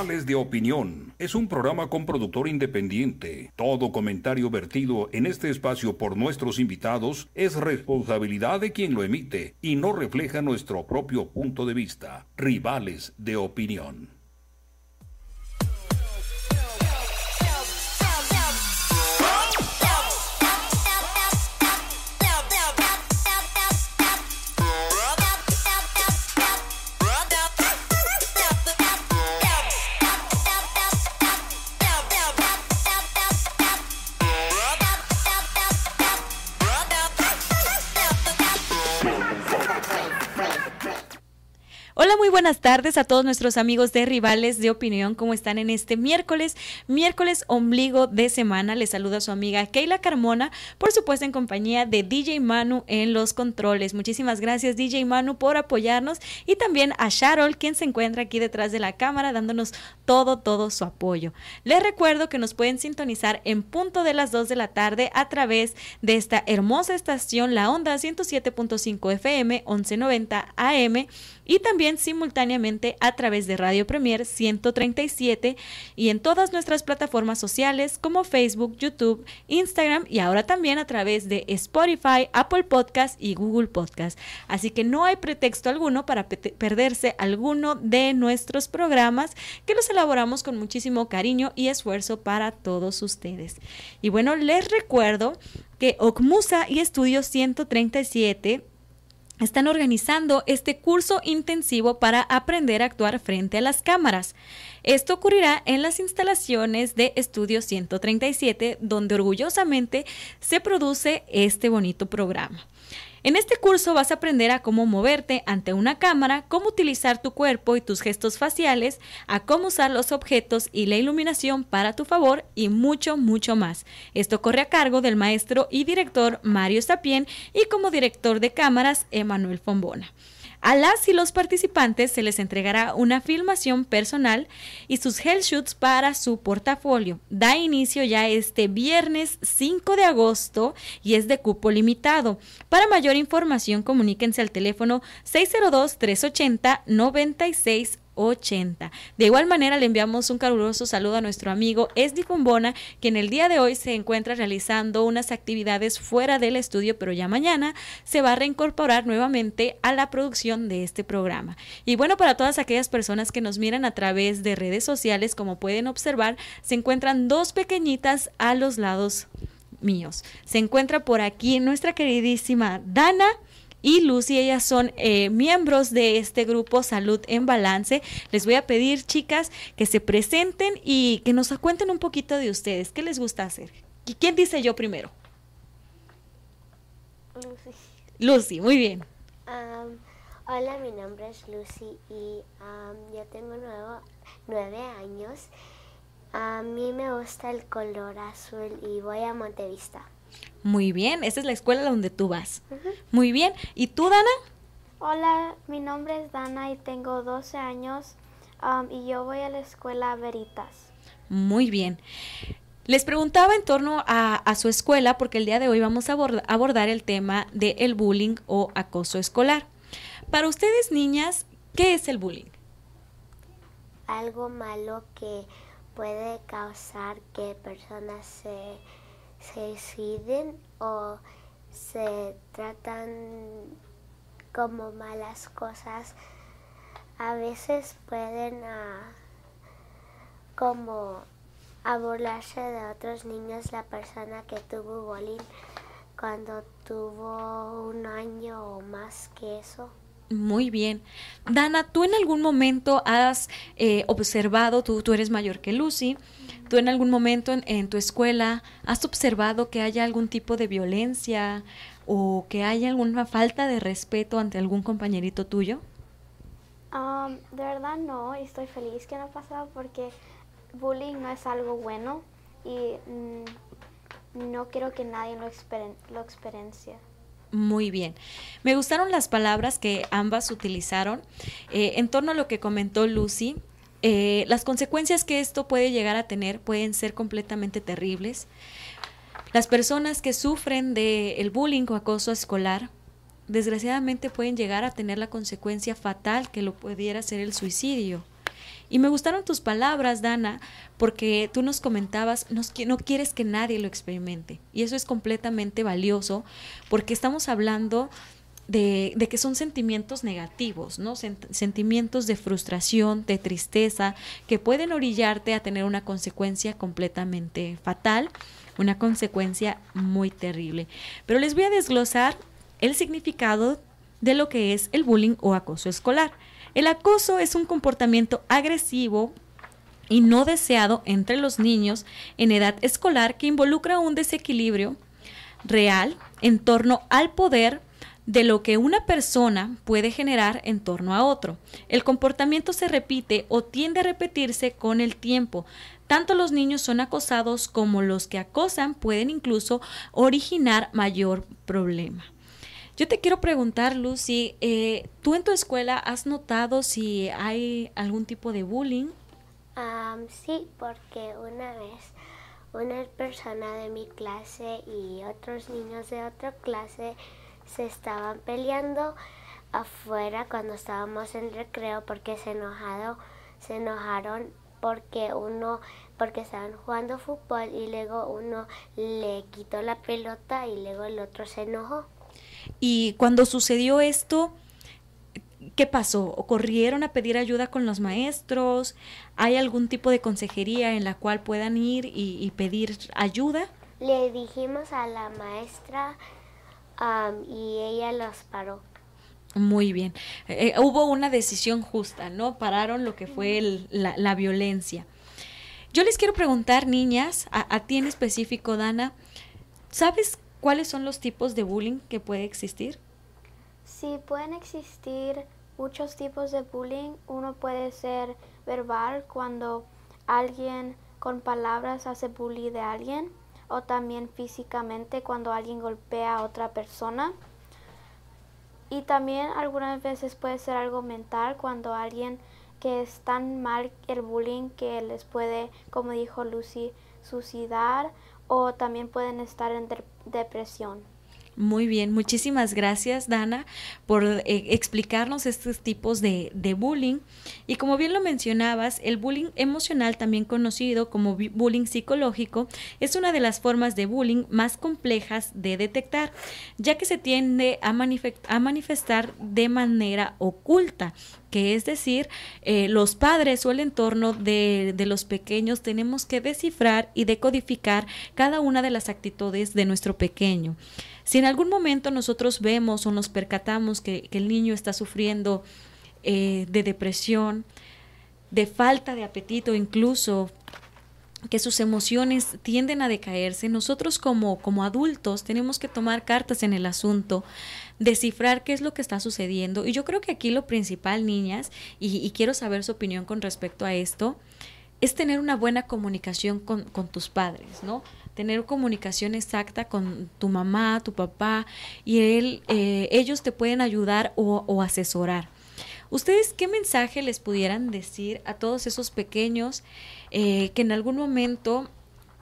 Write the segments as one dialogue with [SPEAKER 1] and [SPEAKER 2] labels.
[SPEAKER 1] Rivales de Opinión es un programa con productor independiente. Todo comentario vertido en este espacio por nuestros invitados es responsabilidad de quien lo emite y no refleja nuestro propio punto de vista. Rivales de Opinión.
[SPEAKER 2] Buenas tardes a todos nuestros amigos de Rivales de Opinión. ¿Cómo están en este miércoles? Miércoles ombligo de semana. Les saluda su amiga Keila Carmona, por supuesto en compañía de DJ Manu en los controles. Muchísimas gracias DJ Manu por apoyarnos y también a Sharol, quien se encuentra aquí detrás de la cámara dándonos todo, todo su apoyo. Les recuerdo que nos pueden sintonizar en punto de las 2 de la tarde a través de esta hermosa estación, la onda 107.5 FM, 1190 AM y también simultáneamente a través de Radio Premier 137 y en todas nuestras plataformas sociales como Facebook, YouTube, Instagram y ahora también a través de Spotify, Apple Podcast y Google Podcast. Así que no hay pretexto alguno para perderse alguno de nuestros programas que los elaboramos con muchísimo cariño y esfuerzo para todos ustedes. Y bueno, les recuerdo que OCMUSA y Estudio 137 están organizando este curso intensivo para aprender a actuar frente a las cámaras. Esto ocurrirá en las instalaciones de Estudio 137, donde orgullosamente se produce este bonito programa. En este curso vas a aprender a cómo moverte ante una cámara, cómo utilizar tu cuerpo y tus gestos faciales, a cómo usar los objetos y la iluminación para tu favor y mucho, mucho más. Esto corre a cargo del maestro y director Mario Sapien y como director de cámaras Emanuel Fombona. A las y los participantes se les entregará una filmación personal y sus shoots para su portafolio. Da inicio ya este viernes 5 de agosto y es de cupo limitado. Para mayor información comuníquense al teléfono 602 380 96 80. De igual manera le enviamos un caluroso saludo a nuestro amigo Esdi Fombona, quien el día de hoy se encuentra realizando unas actividades fuera del estudio, pero ya mañana se va a reincorporar nuevamente a la producción de este programa. Y bueno, para todas aquellas personas que nos miran a través de redes sociales, como pueden observar, se encuentran dos pequeñitas a los lados míos. Se encuentra por aquí nuestra queridísima Dana y Lucy, ellas son eh, miembros de este grupo Salud en Balance. Les voy a pedir, chicas, que se presenten y que nos cuenten un poquito de ustedes. ¿Qué les gusta hacer? ¿Y quién dice yo primero?
[SPEAKER 3] Lucy.
[SPEAKER 2] Lucy, muy bien.
[SPEAKER 3] hola, mi nombre es Lucy y yo tengo nueve años. A mí me gusta el color azul y voy a Montevista.
[SPEAKER 2] Muy bien, esa es la escuela donde tú vas. Muy bien. ¿Y tú, Dana?
[SPEAKER 4] Hola, mi nombre es Dana y tengo 12 años um, y yo voy a la escuela Veritas.
[SPEAKER 2] Muy bien. Les preguntaba en torno a, su escuela porque el día de hoy vamos a abordar el tema del bullying o acoso escolar. Para ustedes, niñas, ¿qué es el bullying?
[SPEAKER 3] Algo malo que puede causar que personas se se deciden o se tratan como malas cosas, a veces pueden ah, como a burlarse de otros niños la persona que tuvo bullying cuando tuvo un año o más que eso.
[SPEAKER 2] Muy bien. Dana, ¿tú en algún momento has eh, observado, tú, tú eres mayor que Lucy, ¿Tú en algún momento en, tu escuela has observado que haya algún tipo de violencia o que haya alguna falta de respeto ante algún compañerito tuyo?
[SPEAKER 4] Um, de verdad no, y estoy feliz que no ha pasado porque bullying no es algo bueno y mm, no quiero que nadie lo, lo experiencie.
[SPEAKER 2] Muy bien. Me gustaron las palabras que ambas utilizaron. Eh, en torno a lo que comentó Lucy, eh, las consecuencias que esto puede llegar a tener pueden ser completamente terribles. Las personas que sufren del bullying o acoso escolar, desgraciadamente pueden llegar a tener la consecuencia fatal que lo pudiera ser el suicidio. Y me gustaron tus palabras, Dana, porque tú nos comentabas, no quieres que nadie lo experimente. Y eso es completamente valioso, porque estamos hablando de, que son sentimientos negativos, ¿no? sentimientos de frustración, de tristeza, que pueden orillarte a tener una consecuencia completamente fatal, una consecuencia muy terrible. Pero les voy a desglosar el significado de lo que es el bullying o acoso escolar. El acoso es un comportamiento agresivo y no deseado entre los niños en edad escolar que involucra un desequilibrio real en torno al poder de lo que una persona puede generar en torno a otro. El comportamiento se repite o tiende a repetirse con el tiempo. Tanto los niños son acosados como los que acosan pueden incluso originar mayor problema. Yo te quiero preguntar, Lucy, eh, ¿tú en tu escuela has notado si hay algún tipo de bullying?
[SPEAKER 3] sí, porque una vez una persona de mi clase y otros niños de otra clase se estaban peleando afuera cuando estábamos en recreo porque se enojado, se enojaron porque uno porque estaban jugando fútbol y luego uno le quitó la pelota y luego el otro se enojó.
[SPEAKER 2] Y cuando sucedió esto, ¿qué pasó? ¿O corrieron a pedir ayuda con los maestros? ¿Hay algún tipo de consejería en la cual puedan ir y, pedir ayuda?
[SPEAKER 3] Le dijimos a la maestra y ella los paró.
[SPEAKER 2] Muy bien. Eh, hubo una decisión justa, ¿no? Pararon lo que fue la, violencia. Yo les quiero preguntar, niñas, a, a ti en específico, Dana, ¿sabes ¿Cuáles son los tipos de bullying que puede existir?
[SPEAKER 4] Sí, pueden existir muchos tipos de bullying. Uno puede ser verbal cuando alguien con palabras hace bullying de alguien o también físicamente cuando alguien golpea a otra persona. Y también algunas veces puede ser algo mental cuando alguien que es tan mal el bullying que les puede, como dijo Lucy, suicidar o también pueden estar en depresión.
[SPEAKER 2] Muy bien, muchísimas gracias Dana por eh, explicarnos estos tipos de, de, bullying. Y como bien lo mencionabas, el bullying emocional, también conocido como bullying psicológico, es una de las formas de bullying más complejas de detectar, ya que se tiende a, manifestar de manera oculta que es decir, eh, los padres o el entorno de, de, los pequeños tenemos que descifrar y decodificar cada una de las actitudes de nuestro pequeño. Si en algún momento nosotros vemos o nos percatamos que, el niño está sufriendo eh, de depresión, de falta de apetito, incluso que sus emociones tienden a decaerse, nosotros como, como adultos tenemos que tomar cartas en el asunto, descifrar qué es lo que está sucediendo. Y yo creo que aquí lo principal, niñas, y, quiero saber su opinión con respecto a esto, es tener una buena comunicación con, con tus padres, ¿no? Tener comunicación exacta con tu mamá, tu papá, y él, eh, ellos te pueden ayudar o, asesorar. ¿Ustedes qué mensaje les pudieran decir a todos esos pequeños eh, que en algún momento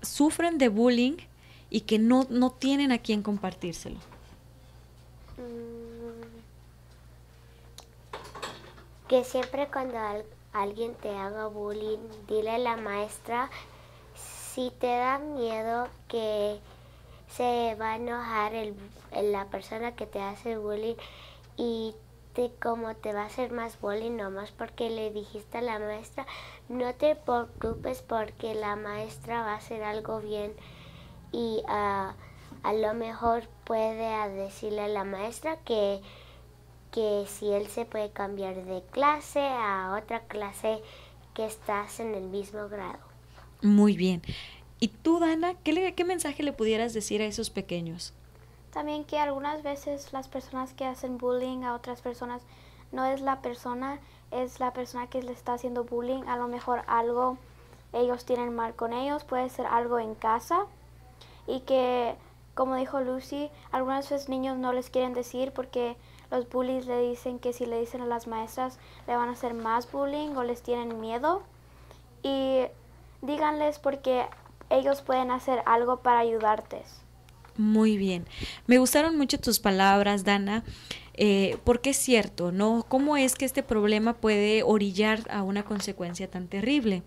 [SPEAKER 2] sufren de bullying y que no, no tienen a quién compartírselo? Mm,
[SPEAKER 3] que siempre cuando alguien te haga bullying, dile a la maestra si te da miedo que se va a enojar el, la persona que te hace bullying y te, como te va a hacer más bullying nomás porque le dijiste a la maestra, no te preocupes porque la maestra va a hacer algo bien y a lo mejor puede decirle a la maestra que, que si él se puede cambiar de clase a otra clase que estás en el mismo grado.
[SPEAKER 2] Muy bien. ¿Y tú, Dana, qué, mensaje le pudieras decir a esos pequeños?
[SPEAKER 4] También que algunas veces las personas que hacen bullying a otras personas no es la persona, es la persona que le está haciendo bullying. A lo mejor algo ellos tienen mal con ellos, puede ser algo en casa. Y que, como dijo Lucy, algunas veces niños no les quieren decir porque los bullies le dicen que si le dicen a las maestras le van a hacer más bullying o les tienen miedo. Y díganles porque ellos pueden hacer algo para ayudarte.
[SPEAKER 2] Muy bien. Me gustaron mucho tus palabras, Dana. eh, porque es cierto, ¿no? ¿Cómo es que este problema puede orillar a una consecuencia tan terrible?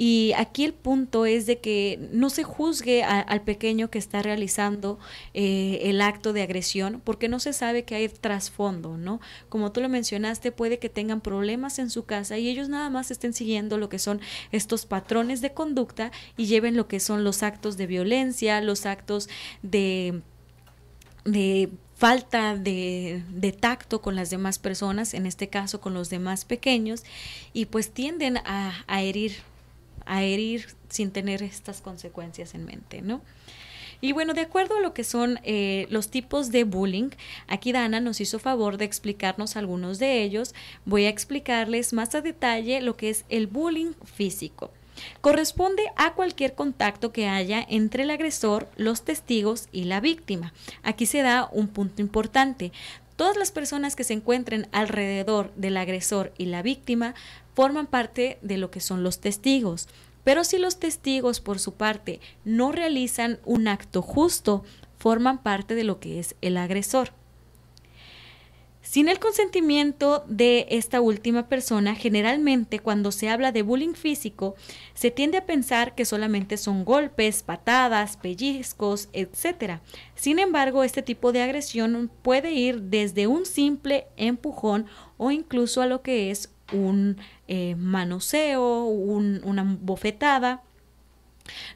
[SPEAKER 2] Y aquí el punto es de que no se juzgue al pequeño que está realizando eh, el acto de agresión porque no se sabe que hay trasfondo, ¿no? Como tú lo mencionaste, puede que tengan problemas en su casa y ellos nada más estén siguiendo lo que son estos patrones de conducta y lleven lo que son los actos de violencia, los actos de de falta de, tacto con las demás personas, en este caso con los demás pequeños, y pues tienden a herir a herir sin tener estas consecuencias en mente, ¿no? Y bueno, de acuerdo a lo que son eh, los tipos de bullying, aquí Dana nos hizo favor de explicarnos algunos de ellos. Voy a explicarles más a detalle lo que es el bullying físico. Corresponde a cualquier contacto que haya entre el agresor, los testigos y la víctima. Aquí se da un punto importante. Todas las personas que se encuentren alrededor del agresor y la víctima forman parte de lo que son los testigos. Pero si los testigos, por su parte, no realizan un acto justo, forman parte de lo que es el agresor. Sin el consentimiento de esta última persona, generalmente cuando se habla de bullying físico, se tiende a pensar que solamente son golpes, patadas, pellizcos, etc. Sin embargo, este tipo de agresión puede ir desde un simple empujón o incluso a lo que es un eh, manoseo, una bofetada.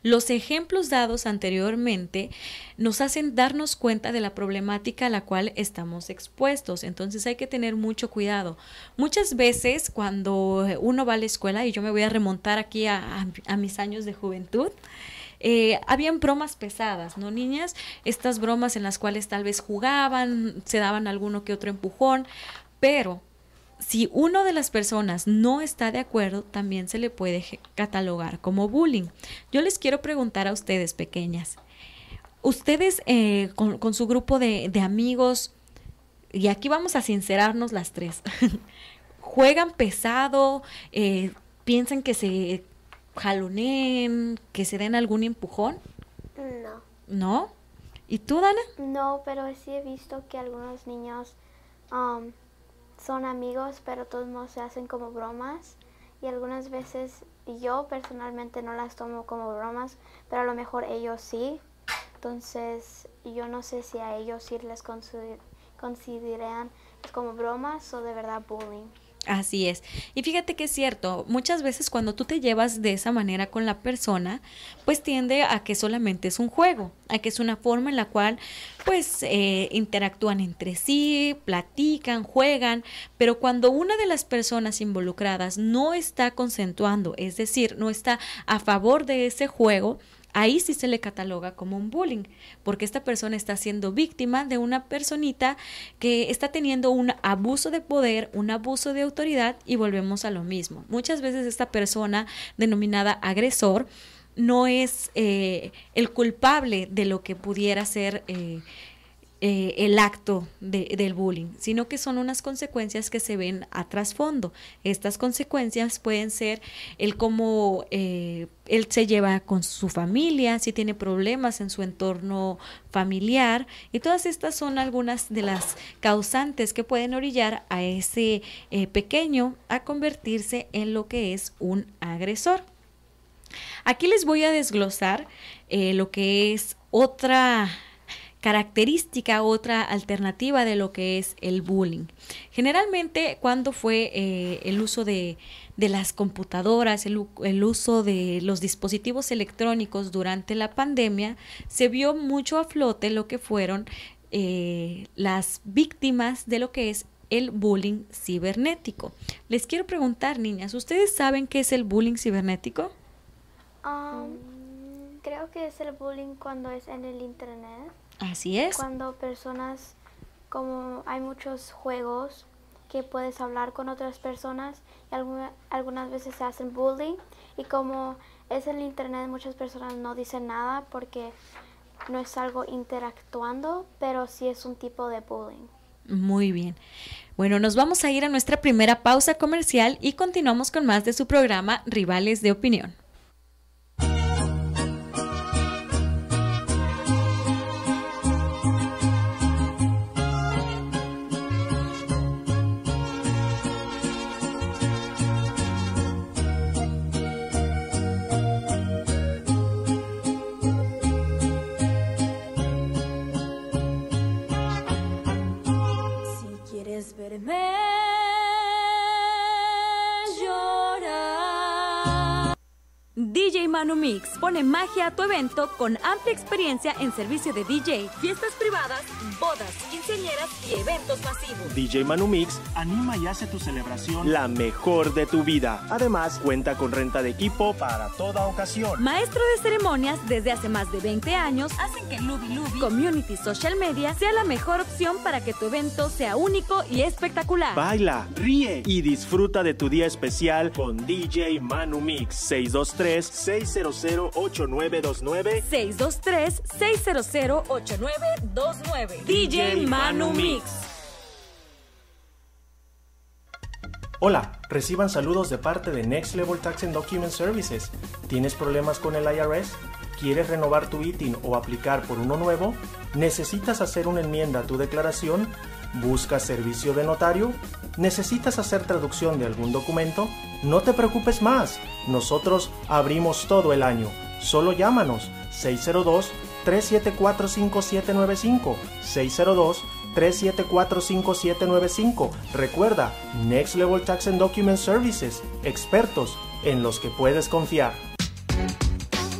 [SPEAKER 2] Los ejemplos dados anteriormente nos hacen darnos cuenta de la problemática a la cual estamos expuestos, entonces hay que tener mucho cuidado. Muchas veces cuando uno va a la escuela, y yo me voy a remontar aquí a, mis años de juventud, eh, habían bromas pesadas, ¿no, niñas? Estas bromas en las cuales tal vez jugaban, se daban alguno que otro empujón, pero si uno de las personas no está de acuerdo, también se le puede catalogar como bullying. Yo les quiero preguntar a ustedes, pequeñas, ustedes eh, con, su grupo de, amigos, y aquí vamos a sincerarnos las tres, juegan pesado, eh, piensan que se jaloneen, que se den algún empujón.
[SPEAKER 3] No.
[SPEAKER 2] ¿No? ¿Y tú, Dana?
[SPEAKER 4] No, pero sí he visto que algunos niños um, son amigos, pero todos modos se hacen como bromas. Y algunas veces yo personalmente no las tomo como bromas, pero a lo mejor ellos sí. Entonces yo no sé si a ellos sí les consideran como bromas o de verdad bullying.
[SPEAKER 2] Así es. Y fíjate que es cierto, muchas veces cuando tú te llevas de esa manera con la persona, pues tiende a que solamente es un juego, a que es una forma en la cual pues eh, interactúan entre sí, platican, juegan, pero cuando una de las personas involucradas no está concentuando, es decir, no está a favor de ese juego, ahí sí se le cataloga como un bullying, porque esta persona está siendo víctima de una personita que está teniendo un abuso de poder, un abuso de autoridad y volvemos a lo mismo. Muchas veces esta persona denominada agresor no es eh, el culpable de lo que pudiera ser eh, eh, el acto del bullying, sino que son unas consecuencias que se ven a trasfondo. Estas consecuencias pueden ser el cómo eh, él se lleva con su familia, si tiene problemas en su entorno familiar, y todas estas son algunas de las causantes que pueden orillar a ese eh, pequeño a convertirse en lo que es un agresor. Aquí les voy a desglosar lo que es otra característica, otra alternativa de lo que es el bullying. Generalmente, cuando fue eh, el uso de, las computadoras, el, uso de los dispositivos electrónicos durante la pandemia, se vio mucho a flote lo que fueron eh, las víctimas de lo que es el bullying cibernético. Les quiero preguntar, niñas, ¿ustedes saben qué es el bullying cibernético?
[SPEAKER 4] Um, creo que es el bullying cuando es en el Internet.
[SPEAKER 2] Así es.
[SPEAKER 4] Cuando personas, como hay muchos juegos que puedes hablar con otras personas y algunas veces se hacen bullying y como es el internet muchas personas no dicen nada porque no es algo interactuando, pero sí es un tipo de bullying.
[SPEAKER 2] Muy bien. Bueno, nos vamos a ir a nuestra primera pausa comercial y continuamos con más de su programa Rivales de Opinión. llorar.
[SPEAKER 5] DJ Manu Mix pone magia a tu evento con amplia experiencia en servicio de DJ, fiestas privadas bodas, quinceañeras y eventos masivos.
[SPEAKER 6] DJ Manu Mix anima y hace tu celebración la mejor de tu vida. Además, cuenta con renta de equipo para toda ocasión.
[SPEAKER 5] Maestro de ceremonias desde hace más de 20 años hacen que Lubi Lubi Community Social Media sea la mejor opción para que tu evento sea único y espectacular.
[SPEAKER 6] Baila, ríe y disfruta de tu día especial con DJ Manu Mix 623 600 8929
[SPEAKER 5] 623 600 8929 DJ Manu Mix.
[SPEAKER 6] Hola, reciban saludos de parte de Next Level Tax and Document Services. ¿Tienes problemas con el IRS? ¿Quieres renovar tu ITIN o aplicar por uno nuevo? ¿Necesitas hacer una enmienda a tu declaración? ¿Buscas servicio de notario? ¿Necesitas hacer traducción de algún documento? No te preocupes más. Nosotros abrimos todo el año. Solo llámanos 602-374-5795. 602-374-5795. Recuerda, Next Level Tax and Document Services, expertos en los que puedes confiar.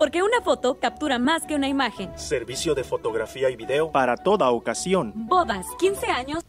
[SPEAKER 5] Porque una foto captura más que una imagen.
[SPEAKER 6] Servicio de fotografía y video para toda ocasión.
[SPEAKER 5] Bodas, 15 años.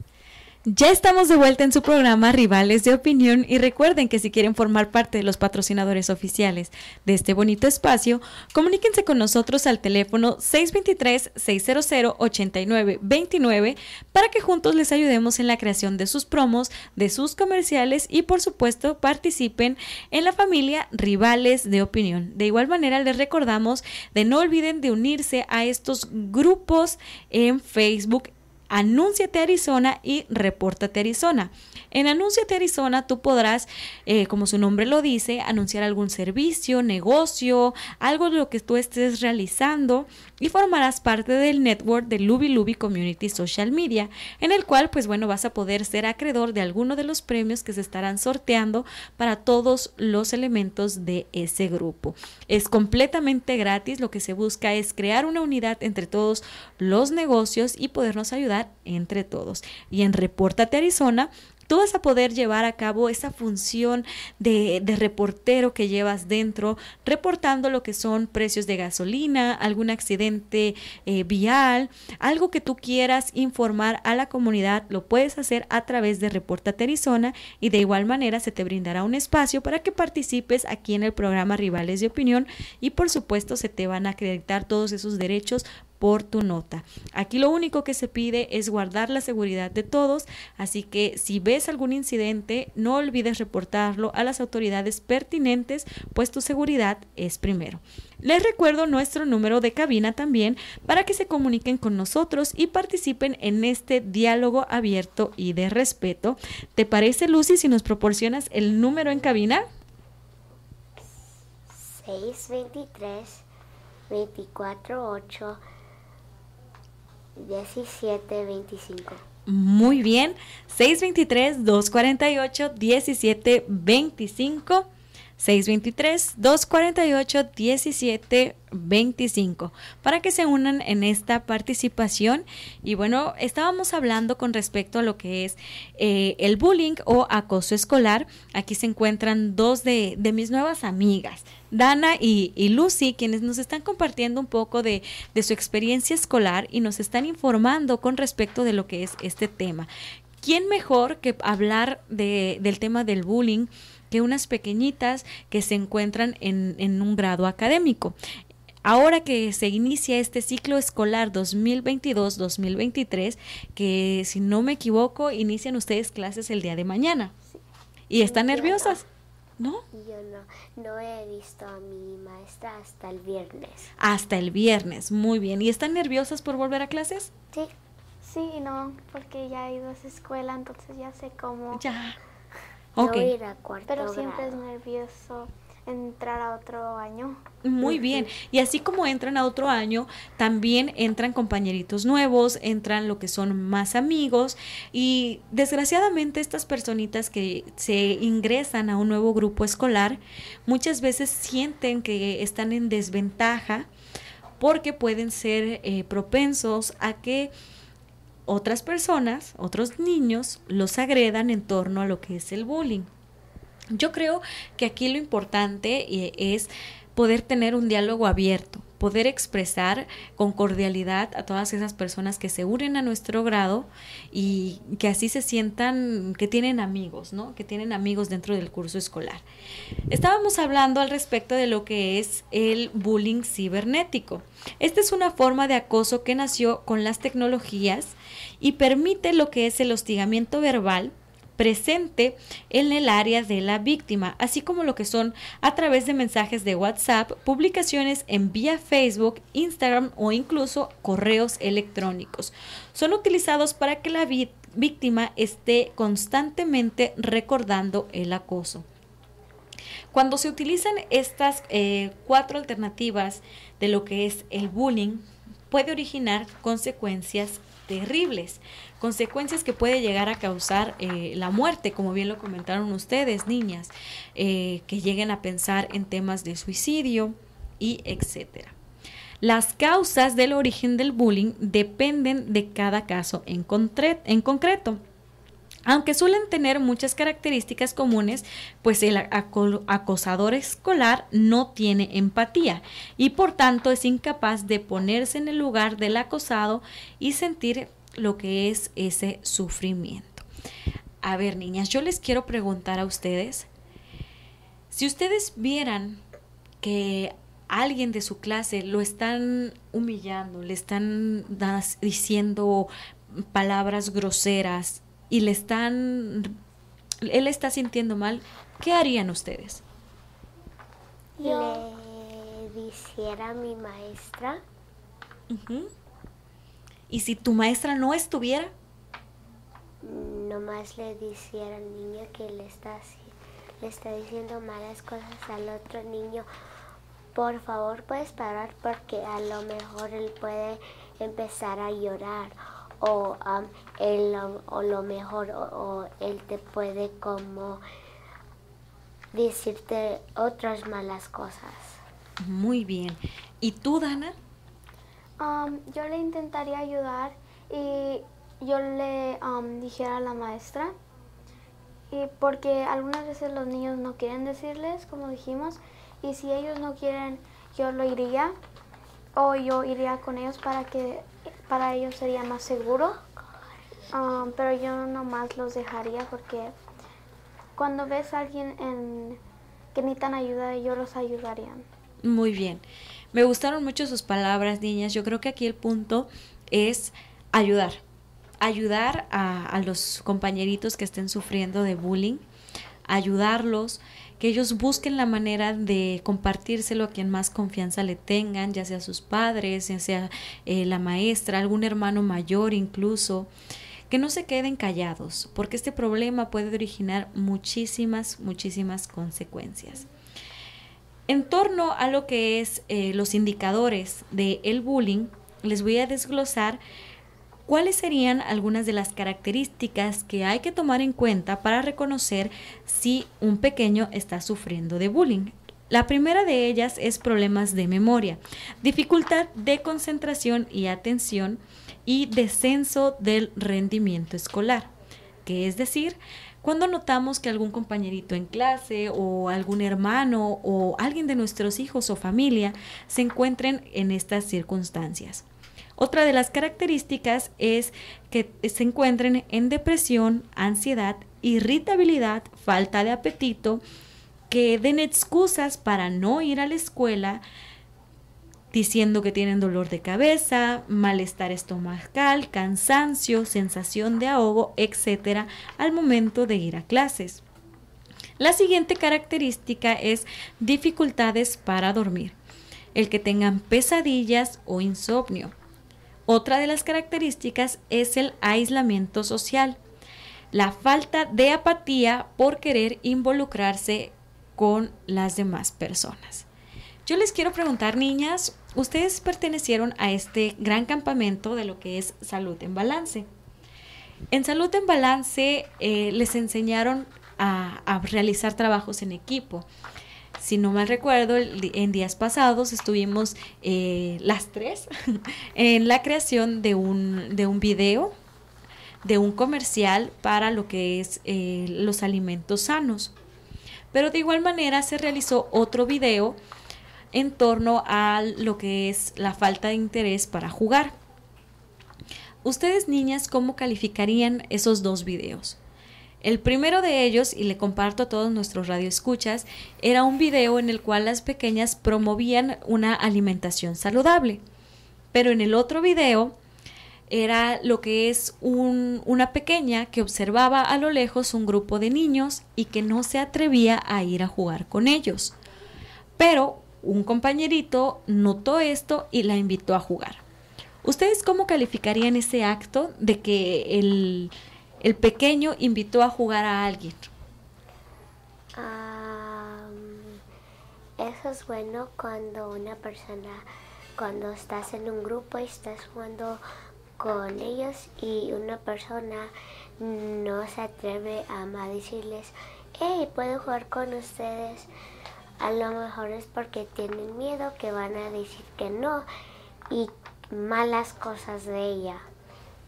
[SPEAKER 2] Ya estamos de vuelta en su programa Rivales de Opinión y recuerden que si quieren formar parte de los patrocinadores oficiales de este bonito espacio, comuníquense con nosotros al teléfono 623-600-8929 para que juntos les ayudemos en la creación de sus promos, de sus comerciales y por supuesto participen en la familia Rivales de Opinión. De igual manera les recordamos de no olviden de unirse a estos grupos en Facebook Anúnciate Arizona y Repórtate Arizona. En Anúnciate Arizona tú podrás, eh, como su nombre lo dice, anunciar algún servicio, negocio, algo de lo que tú estés realizando y formarás parte del network de Luby Luby Community Social Media, en el cual pues bueno vas a poder ser acreedor de alguno de los premios que se estarán sorteando para todos los elementos de ese grupo. Es completamente gratis, lo que se busca es crear una unidad entre todos los negocios y podernos ayudar entre todos. Y en Repórtate Arizona tú vas a poder llevar a cabo esa función de, de, reportero que llevas dentro, reportando lo que son precios de gasolina, algún accidente eh, vial, algo que tú quieras informar a la comunidad, lo puedes hacer a través de Reportate Arizona y de igual manera se te brindará un espacio para que participes aquí en el programa Rivales de Opinión y por supuesto se te van a acreditar todos esos derechos por tu nota. Aquí lo único que se pide es guardar la seguridad de todos, así que si ves algún incidente, no olvides reportarlo a las autoridades pertinentes, pues tu seguridad es primero. Les recuerdo nuestro número de cabina también para que se comuniquen con nosotros y participen en este diálogo abierto y de respeto. ¿Te parece, Lucy, si nos proporcionas el número en cabina?
[SPEAKER 3] 623 248 1725.
[SPEAKER 2] Muy bien. 623-248-1725. 623-248-1725 para que se unan en esta participación. Y bueno, estábamos hablando con respecto a lo que es eh, el bullying o acoso escolar. Aquí se encuentran dos de, mis nuevas amigas. Dana y, y, Lucy, quienes nos están compartiendo un poco de, de su experiencia escolar y nos están informando con respecto de lo que es este tema. ¿Quién mejor que hablar de, del tema del bullying que unas pequeñitas que se encuentran en, en un grado académico? Ahora que se inicia este ciclo escolar 2022-2023, que si no me equivoco, inician ustedes clases el día de mañana. ¿Y están nerviosas? ¿No?
[SPEAKER 3] Yo no, no he visto a mi maestra hasta el viernes.
[SPEAKER 2] Hasta el viernes, muy bien. ¿Y están nerviosas por volver a clases?
[SPEAKER 3] Sí.
[SPEAKER 4] Sí y no, porque ya he ido a esa escuela, entonces ya sé cómo.
[SPEAKER 2] Ya.
[SPEAKER 3] No
[SPEAKER 2] Ok.
[SPEAKER 3] ir a cuarto
[SPEAKER 4] Pero siempre es nervioso entrar a otro año.
[SPEAKER 2] Muy bien. Y así como entran a otro año, también entran compañeritos nuevos, entran lo que son más amigos y desgraciadamente estas personitas que se ingresan a un nuevo grupo escolar muchas veces sienten que están en desventaja porque pueden ser eh, propensos a que otras personas, otros niños, los agredan en torno a lo que es el bullying. Yo creo que aquí lo importante eh, es poder tener un diálogo abierto, poder expresar con cordialidad a todas esas personas que se unen a nuestro grado y que así se sientan que tienen amigos, ¿no? Que tienen amigos dentro del curso escolar. Estábamos hablando al respecto de lo que es el bullying cibernético. Esta es una forma de acoso que nació con las tecnologías y permite lo que es el hostigamiento verbal presente en el área de la víctima, así como lo que son a través de mensajes de WhatsApp, publicaciones en vía Facebook, Instagram o incluso correos electrónicos. Son utilizados para que la víctima esté constantemente recordando el acoso. Cuando se utilizan estas eh, cuatro alternativas de lo que es el bullying, puede originar consecuencias terribles, consecuencias que puede llegar a causar eh, la muerte, como bien lo comentaron ustedes, niñas, eh, que lleguen a pensar en temas de suicidio y etcétera. Las causas del origen del bullying dependen de cada caso en, en concreto. Aunque suelen tener muchas características comunes, pues el acosador escolar no tiene empatía y por tanto es incapaz de ponerse en el lugar del acosado y sentir lo que es ese sufrimiento. A ver, niñas, yo les quiero preguntar a ustedes, si ustedes vieran que alguien de su clase lo están humillando, le están diciendo palabras groseras, y le están, él está sintiendo mal, ¿qué harían ustedes?
[SPEAKER 3] Le dijera a mi maestra.
[SPEAKER 2] ¿Y si tu maestra no estuviera?
[SPEAKER 3] Nomás le dijera al niño que le está, le está diciendo malas cosas al otro niño. Por favor, puedes parar porque a lo mejor él puede empezar a llorar o él o lo mejor o, él te puede como decirte otras malas cosas.
[SPEAKER 2] Muy bien. ¿Y tú, Dana?
[SPEAKER 4] yo le intentaría ayudar y yo le dijera a la maestra y porque algunas veces los niños no quieren decirles, como dijimos, y si ellos no quieren, yo lo iría o yo iría con ellos para que para ellos sería más seguro. Um, pero yo nomás los dejaría porque cuando ves a alguien en, que necesitan ayuda, yo los ayudaría.
[SPEAKER 2] Muy bien. Me gustaron mucho sus palabras, niñas. Yo creo que aquí el punto es ayudar. Ayudar a, a los compañeritos que estén sufriendo de bullying. Ayudarlos que ellos busquen la manera de compartírselo a quien más confianza le tengan, ya sea sus padres, ya sea eh, la maestra, algún hermano mayor incluso, que no se queden callados, porque este problema puede originar muchísimas, muchísimas consecuencias. En torno a lo que es eh, los indicadores del el bullying, les voy a desglosar ¿cuáles serían algunas de las características que hay que tomar en cuenta para reconocer si un pequeño está sufriendo de bullying? La primera de ellas es problemas de memoria, dificultad de concentración y atención y descenso del rendimiento escolar, que es decir, cuando notamos que algún compañerito en clase o algún hermano o alguien de nuestros hijos o familia se encuentren en estas circunstancias. Otra de las características es que se encuentren en depresión, ansiedad, irritabilidad, falta de apetito, que den excusas para no ir a la escuela, diciendo que tienen dolor de cabeza, malestar estomacal, cansancio, sensación de ahogo, etcétera, al momento de ir a clases. La siguiente característica es dificultades para dormir, el que tengan pesadillas o insomnio, otra de las características es el aislamiento social, la falta de apatía por querer involucrarse con las demás personas. Yo les quiero preguntar, niñas, ustedes pertenecieron a este gran campamento de lo que es salud en balance. En salud en balance eh, les enseñaron a, realizar trabajos en equipo. Si no mal recuerdo, en días pasados estuvimos eh, las tres en la creación de un, de un video, de un comercial para lo que es eh, los alimentos sanos. Pero de igual manera se realizó otro video en torno a lo que es la falta de interés para jugar. Ustedes niñas, ¿cómo calificarían esos dos videos? El primero de ellos, y le comparto a todos nuestros radioescuchas, era un video en el cual las pequeñas promovían una alimentación saludable. Pero en el otro video era lo que es una pequeña que observaba a lo lejos un grupo de niños y que no se atrevía a ir a jugar con ellos. Pero un compañerito notó esto y la invitó a jugar. ¿Ustedes cómo calificarían ese acto de que el, pequeño invitó a jugar a alguien?
[SPEAKER 3] eso es bueno cuando una persona, cuando estás en un grupo y estás jugando con ellos y una persona no se atreve a decirles, hey, puedo jugar con ustedes a lo mejor es porque tienen miedo que van a decir que no y malas cosas de ella.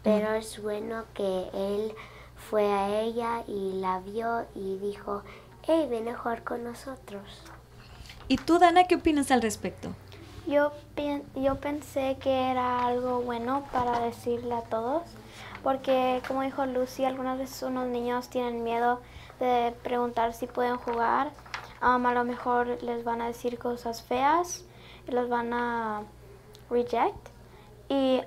[SPEAKER 3] Pero es bueno que él fue a ella y la vio y dijo, hey, ven a jugar con nosotros.
[SPEAKER 2] ¿Y tú, Dana, qué opinas al respecto?
[SPEAKER 4] Yo, yo pensé que era algo bueno para decirle a todos, porque como dijo Lucy, algunas veces unos niños tienen miedo de preguntar si pueden jugar a lo mejor les van a decir cosas feas y los van a reject y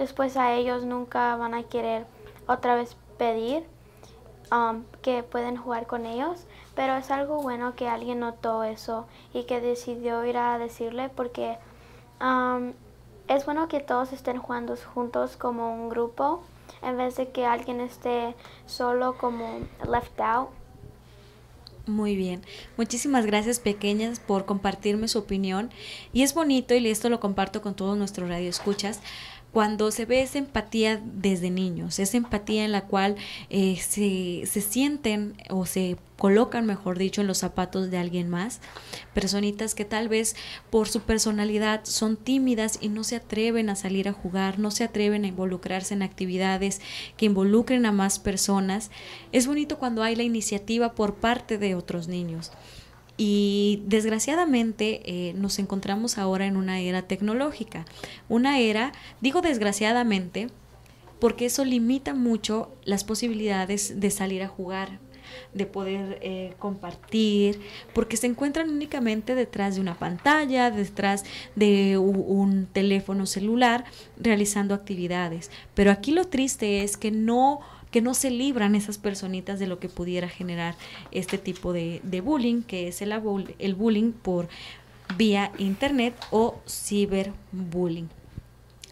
[SPEAKER 4] después a ellos nunca van a querer otra vez pedir que pueden jugar con ellos pero es algo bueno que alguien notó eso y que decidió ir a decirle porque es bueno que todos estén jugando juntos como un grupo en vez de que alguien esté solo como left out
[SPEAKER 2] muy bien. Muchísimas gracias pequeñas por compartirme su opinión. Y es bonito, y esto lo comparto con todos nuestros radioescuchas, cuando se ve esa empatía desde niños, esa empatía en la cual eh, se, se, sienten o se colocan, mejor dicho, en los zapatos de alguien más, personitas que tal vez por su personalidad son tímidas y no se atreven a salir a jugar, no se atreven a involucrarse en actividades que involucren a más personas. Es bonito cuando hay la iniciativa por parte de otros niños. Y desgraciadamente eh, nos encontramos ahora en una era tecnológica. Una era, digo desgraciadamente, porque eso limita mucho las posibilidades de salir a jugar, de poder eh, compartir, porque se encuentran únicamente detrás de una pantalla, detrás de un teléfono celular, realizando actividades. Pero aquí lo triste es que no que no se libran esas personitas de lo que pudiera generar este tipo de, bullying, que es el, el bullying por vía internet o ciberbullying.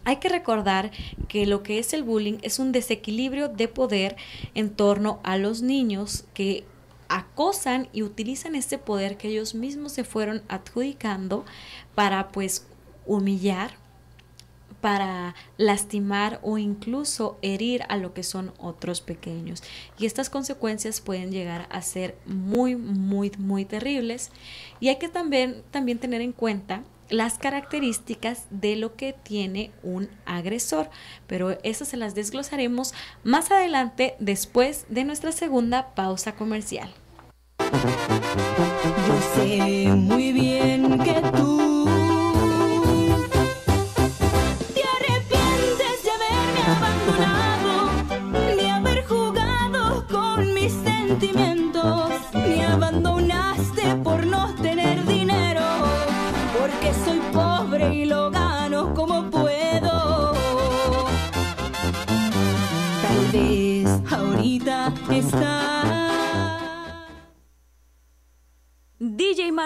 [SPEAKER 2] Hay que recordar que lo que es el bullying es un desequilibrio de poder en torno a los niños que acosan y utilizan este poder que ellos mismos se fueron adjudicando para pues humillar, para lastimar o incluso herir a lo que son otros pequeños. Y estas consecuencias pueden llegar a ser muy, muy, muy terribles. Y hay que también, también tener en cuenta las características de lo que tiene un agresor, pero eso se las desglosaremos más adelante después de nuestra segunda pausa comercial.
[SPEAKER 7] Yo sé muy bien que tú me abandonaste por no tener dinero, porque soy pobre y lo gano como puedo. Tal vez ahorita está.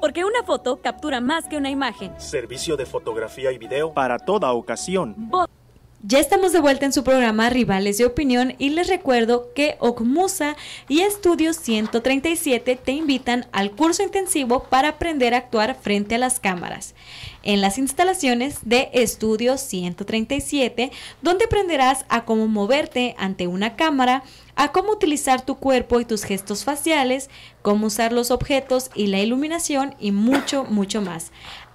[SPEAKER 5] Porque una foto captura más que una imagen.
[SPEAKER 6] Servicio de fotografía y video para toda ocasión.
[SPEAKER 2] Ya estamos de vuelta en su programa Rivales de Opinión y les recuerdo que OCMUSA y Estudios 137 te invitan al curso intensivo para aprender a actuar frente a las cámaras en las instalaciones de Estudio 137, donde aprenderás a cómo moverte ante una cámara, a cómo utilizar tu cuerpo y tus gestos faciales, cómo usar los objetos y la iluminación y mucho, mucho más.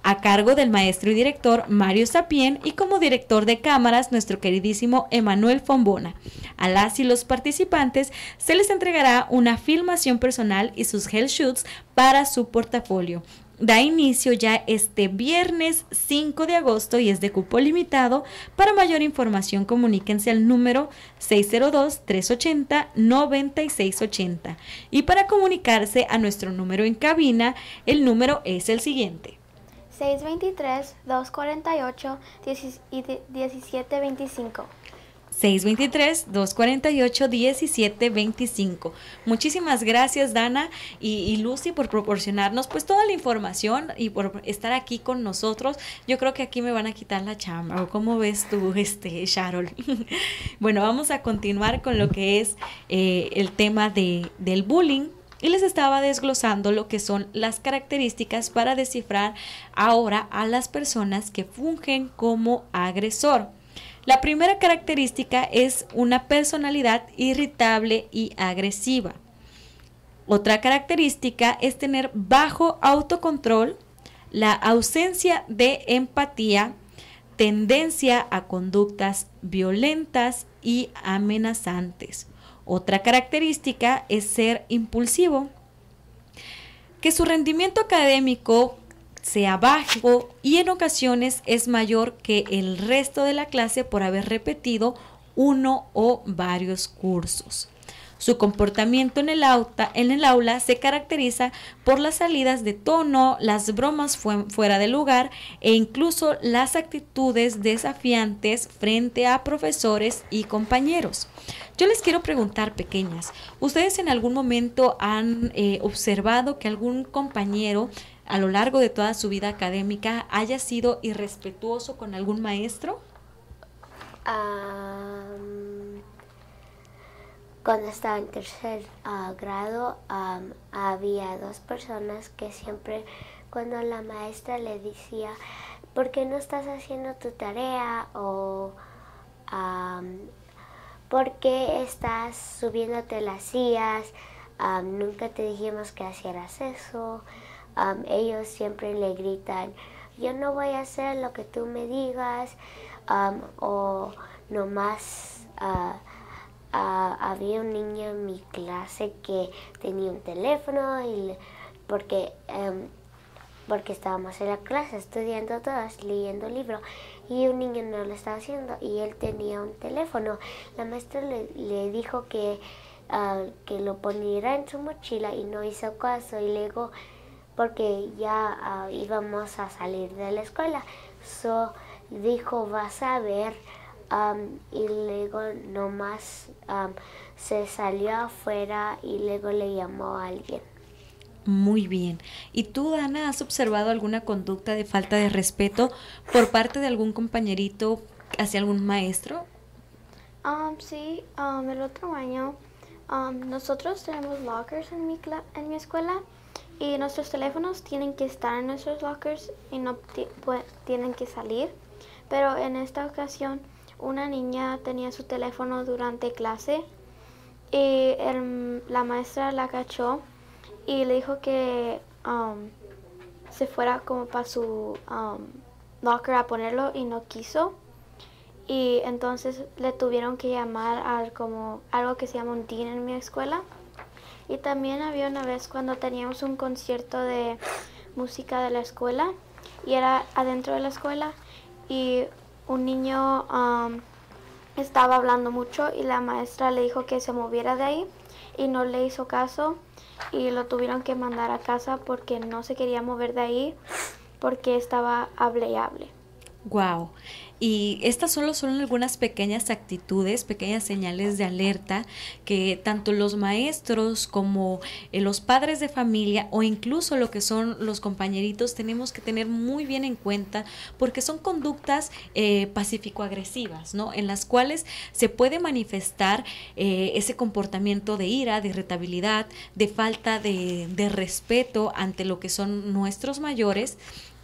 [SPEAKER 2] A cargo del maestro y director Mario Sapien y como director de cámaras nuestro queridísimo Emanuel Fombona. A las y los participantes se les entregará una filmación personal y sus health shoots para su portafolio da inicio ya este viernes 5 de agosto y es de cupo limitado. Para mayor información comuníquense al número 602-380-9680. Y para comunicarse a nuestro número en cabina, el número es el siguiente.
[SPEAKER 4] 623-248-1725.
[SPEAKER 2] 623-248-1725. Muchísimas gracias Dana y, Lucy por proporcionarnos pues toda la información y por estar aquí con nosotros. Yo creo que aquí me van a quitar la chamba. ¿O cómo ves tú, este, Sharol? bueno, vamos a continuar con lo que es eh, el tema de, del bullying. Y les estaba desglosando lo que son las características para descifrar ahora a las personas que fungen como agresor. La primera característica es una personalidad irritable y agresiva. Otra característica es tener bajo autocontrol, la ausencia de empatía, tendencia a conductas violentas y amenazantes. Otra característica es ser impulsivo, que su rendimiento académico sea bajo y en ocasiones es mayor que el resto de la clase por haber repetido uno o varios cursos. Su comportamiento en el, en el, aula se caracteriza por las salidas de tono, las bromas fuera de lugar e incluso las actitudes desafiantes frente a profesores y compañeros. Yo les quiero preguntar, pequeñas, ¿ustedes en algún momento han eh, observado que algún compañero a lo largo de toda su vida académica haya sido irrespetuoso con algún maestro?
[SPEAKER 3] Cuando estaba en tercer ah, grado había dos personas que siempre cuando la maestra le decía ¿por qué no estás haciendo tu tarea? o ¿por qué estás subiéndote las sillas? nunca te dijimos que hicieras eso ellos siempre le gritan, yo no voy a hacer lo que tú me digas, o nomás uh, había un niño en mi clase que tenía un teléfono y porque, em, porque estábamos en la clase estudiando todas, leyendo el libro y un niño no lo estaba haciendo y él tenía un teléfono. La maestra le, dijo que, ah, que lo poniera en su mochila y no hizo caso y luego porque ya ah, íbamos a salir de la escuela. So dijo, vas a ver. Am, y luego nomás am, se salió afuera y luego le llamó a alguien.
[SPEAKER 2] Muy bien. ¿Y tú, Dana, has observado alguna conducta de falta de respeto por parte de algún compañerito hacia algún maestro?
[SPEAKER 4] Um, sí, um, el otro año um, nosotros tenemos lockers en mi, en mi escuela y nuestros teléfonos tienen que estar en nuestros lockers y no tienen que salir. Pero en esta ocasión una niña tenía su teléfono durante clase y el- la maestra la cachó y le dijo que um, se fuera como para su um, locker a ponerlo y no quiso. Y entonces le tuvieron que llamar al como algo que se llama un dean en mi escuela. Y también había una vez cuando teníamos un concierto de música de la escuela y era adentro de la escuela y un niño um, estaba hablando mucho y la maestra le dijo que se moviera de ahí y no le hizo caso y lo tuvieron que mandar a casa porque no se quería mover de ahí porque estaba hable.
[SPEAKER 2] Wow. Y estas solo son algunas pequeñas actitudes, pequeñas señales de alerta que tanto los maestros como eh, los padres de familia o incluso lo que son los compañeritos tenemos que tener muy bien en cuenta porque son conductas eh, pacífico-agresivas, ¿no? En las cuales se puede manifestar eh, ese comportamiento de ira, de irritabilidad, de falta de, de respeto ante lo que son nuestros mayores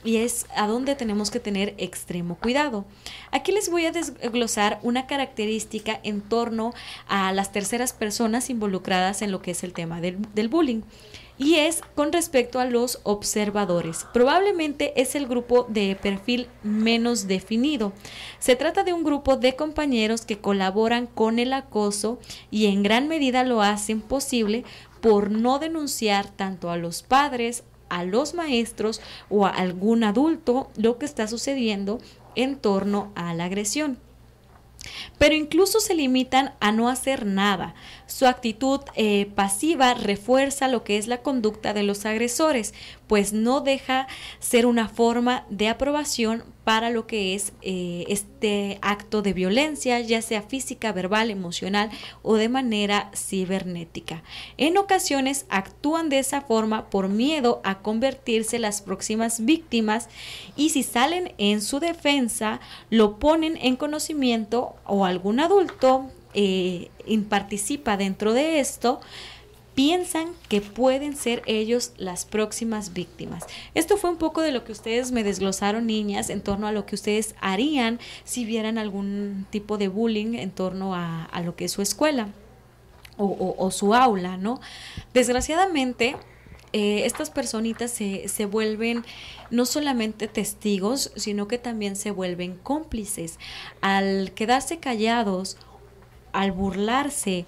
[SPEAKER 2] y es a donde tenemos que tener extremo cuidado. Aquí les voy a desglosar una característica en torno a las terceras personas involucradas en lo que es el tema del, del bullying. Y es con respecto a los observadores. Probablemente es el grupo de perfil menos definido. Se trata de un grupo de compañeros que colaboran con el acoso y en gran medida lo hacen posible por no denunciar tanto a los padres, a los maestros o a algún adulto lo que está sucediendo en torno a la agresión. Pero incluso se limitan a no hacer nada. Su actitud eh, pasiva refuerza lo que es la conducta de los agresores, pues no deja ser una forma de aprobación para lo que es eh, este acto de violencia, ya sea física, verbal, emocional o de manera cibernética. En ocasiones actúan de esa forma por miedo a convertirse las próximas víctimas y si salen en su defensa, lo ponen en conocimiento o algún adulto eh, participa dentro de esto, piensan que pueden ser ellos las próximas víctimas. Esto fue un poco de lo que ustedes me desglosaron, niñas, en torno a lo que ustedes harían si vieran algún tipo de bullying en torno a, lo que es su escuela o su aula, ¿no? Desgraciadamente, eh, estas personitas se, se, vuelven no solamente testigos, sino que también se vuelven cómplices. Al quedarse callados, al burlarse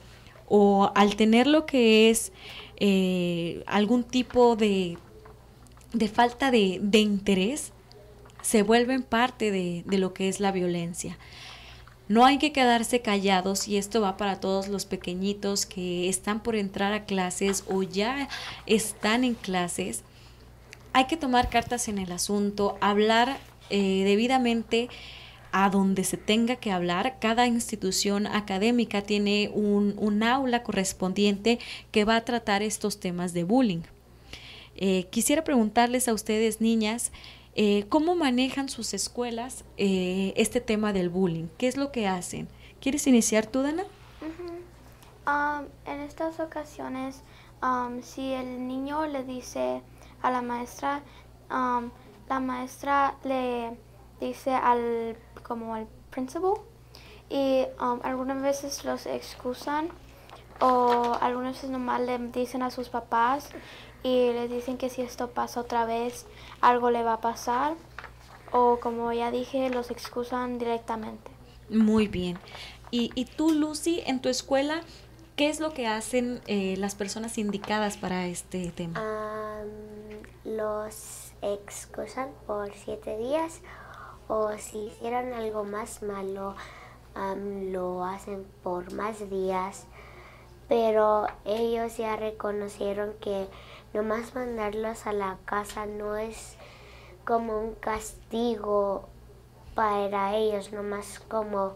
[SPEAKER 2] o al tener lo que es eh, algún tipo de, de falta de, de, interés, se vuelven parte de, de lo que es la violencia. No hay que quedarse callados y esto va para todos los pequeñitos que están por entrar a clases o ya están en clases. Hay que tomar cartas en el asunto, hablar eh, debidamente a donde se tenga que hablar. Cada institución académica tiene un, un aula correspondiente que va a tratar estos temas de bullying. Eh, quisiera preguntarles a ustedes, niñas, eh, ¿Cómo manejan sus escuelas eh, este tema del bullying? ¿Qué es lo que hacen? ¿Quieres iniciar tú, Dana?
[SPEAKER 4] Um, en estas ocasiones, um, si el niño le dice a la maestra, um, la maestra le dice al como al principal y algunas veces los excusan o algunas veces nomás le dicen a sus papás y les dicen que si esto pasa otra vez, algo le va a pasar. O como ya dije, los excusan directamente.
[SPEAKER 2] Muy bien. ¿Y, y tú, Lucy, en tu escuela, qué es lo que hacen eh, las personas indicadas para este tema?
[SPEAKER 3] Um, los excusan por siete días o si hicieron algo más malo lo hacen por más días pero ellos ya reconocieron que nomás mandarlos a la casa no es como un castigo para ellos, nomás como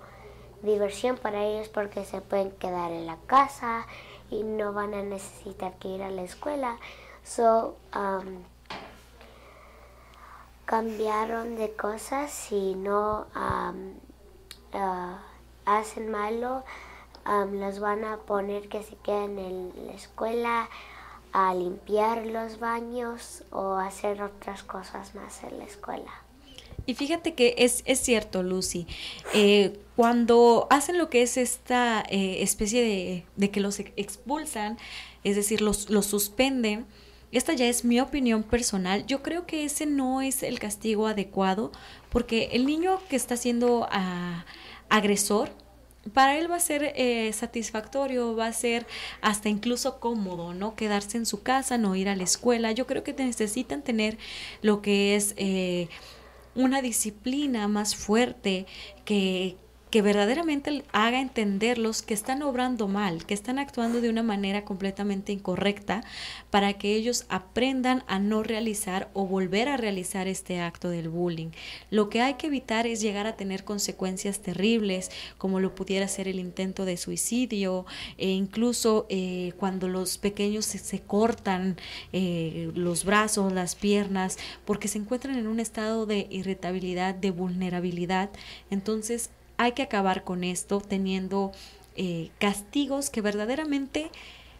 [SPEAKER 3] diversión para ellos porque se pueden quedar en la casa y no van a necesitar que ir a la escuela. So, um, cambiaron de cosas si no um, hacen malo, um, los van a poner que se queden en la escuela a limpiar los baños o hacer otras cosas más en la escuela.
[SPEAKER 2] Y fíjate que es, es cierto, Lucy, eh, cuando hacen lo que es esta eh, especie de, de, que los expulsan, es decir, los, los suspenden, esta ya es mi opinión personal, yo creo que ese no es el castigo adecuado, porque el niño que está siendo ah, agresor, para él va a ser eh, satisfactorio, va a ser hasta incluso cómodo, ¿no? Quedarse en su casa, no ir a la escuela. Yo creo que necesitan tener lo que es eh, una disciplina más fuerte que, que verdaderamente haga entenderlos que están obrando mal, que están actuando de una manera completamente incorrecta para que ellos aprendan a no realizar o volver a realizar este acto del bullying. Lo que hay que evitar es llegar a tener consecuencias terribles como lo pudiera ser el intento de suicidio e incluso eh, cuando los pequeños se, cortan eh, los brazos, las piernas, porque se encuentran en un estado de irritabilidad, de vulnerabilidad. Entonces hay que acabar con esto teniendo eh, castigos que verdaderamente,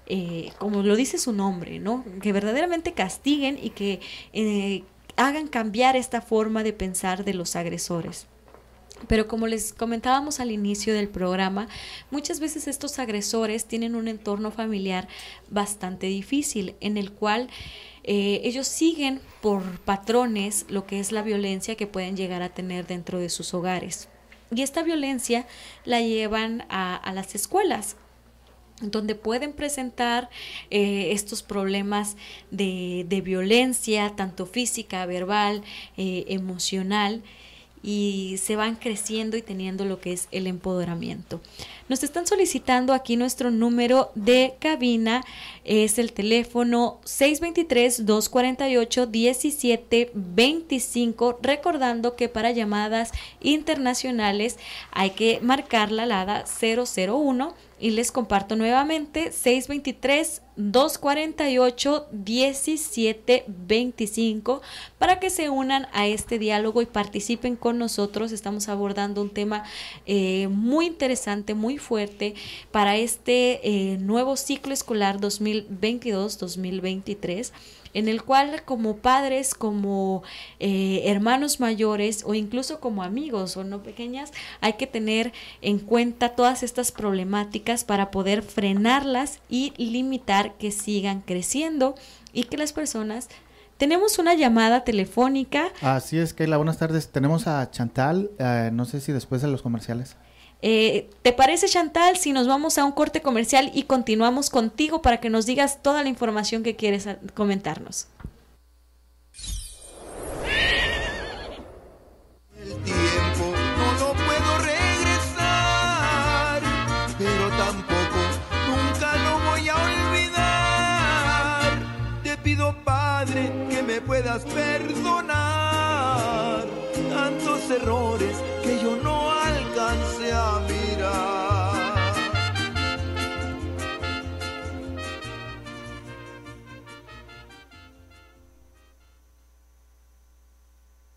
[SPEAKER 2] eh, como lo dice su nombre, ¿no? Que verdaderamente castiguen y que eh, hagan cambiar esta forma de pensar de los agresores. Pero como les comentábamos al inicio del programa, muchas veces estos agresores tienen un entorno familiar bastante difícil en el cual ellos siguen por patrones lo que es la violencia que pueden llegar a tener dentro de sus hogares. Y esta violencia la llevan a, las escuelas donde pueden presentar eh, estos problemas de, violencia, tanto física, verbal, eh, emocional, y se van creciendo y teniendo lo que es el empoderamiento. Nos están solicitando aquí nuestro número de cabina, es el teléfono 623-248-1725, recordando que para llamadas internacionales hay que marcar la alada 001 y les comparto nuevamente 623 248 1725 para que se unan a este diálogo y participen con nosotros. Estamos abordando un tema eh, muy interesante, muy fuerte para este eh, nuevo ciclo escolar 2022-2023 en el cual como padres, como eh, hermanos mayores o incluso como amigos o no pequeñas, hay que tener en cuenta todas estas problemáticas para poder frenarlas y limitar que sigan creciendo y que las personas tenemos una llamada telefónica.
[SPEAKER 8] Así es, Keila, buenas tardes. Tenemos a Chantal, eh, no sé si después de los comerciales.
[SPEAKER 2] Eh, ¿Te parece, Chantal, si nos vamos a un corte comercial y continuamos contigo para que nos digas toda la información que quieres comentarnos?
[SPEAKER 9] El tiempo no lo puedo regresar, pero tampoco nunca lo voy a olvidar. Te pido, Padre, que me puedas perdonar tantos errores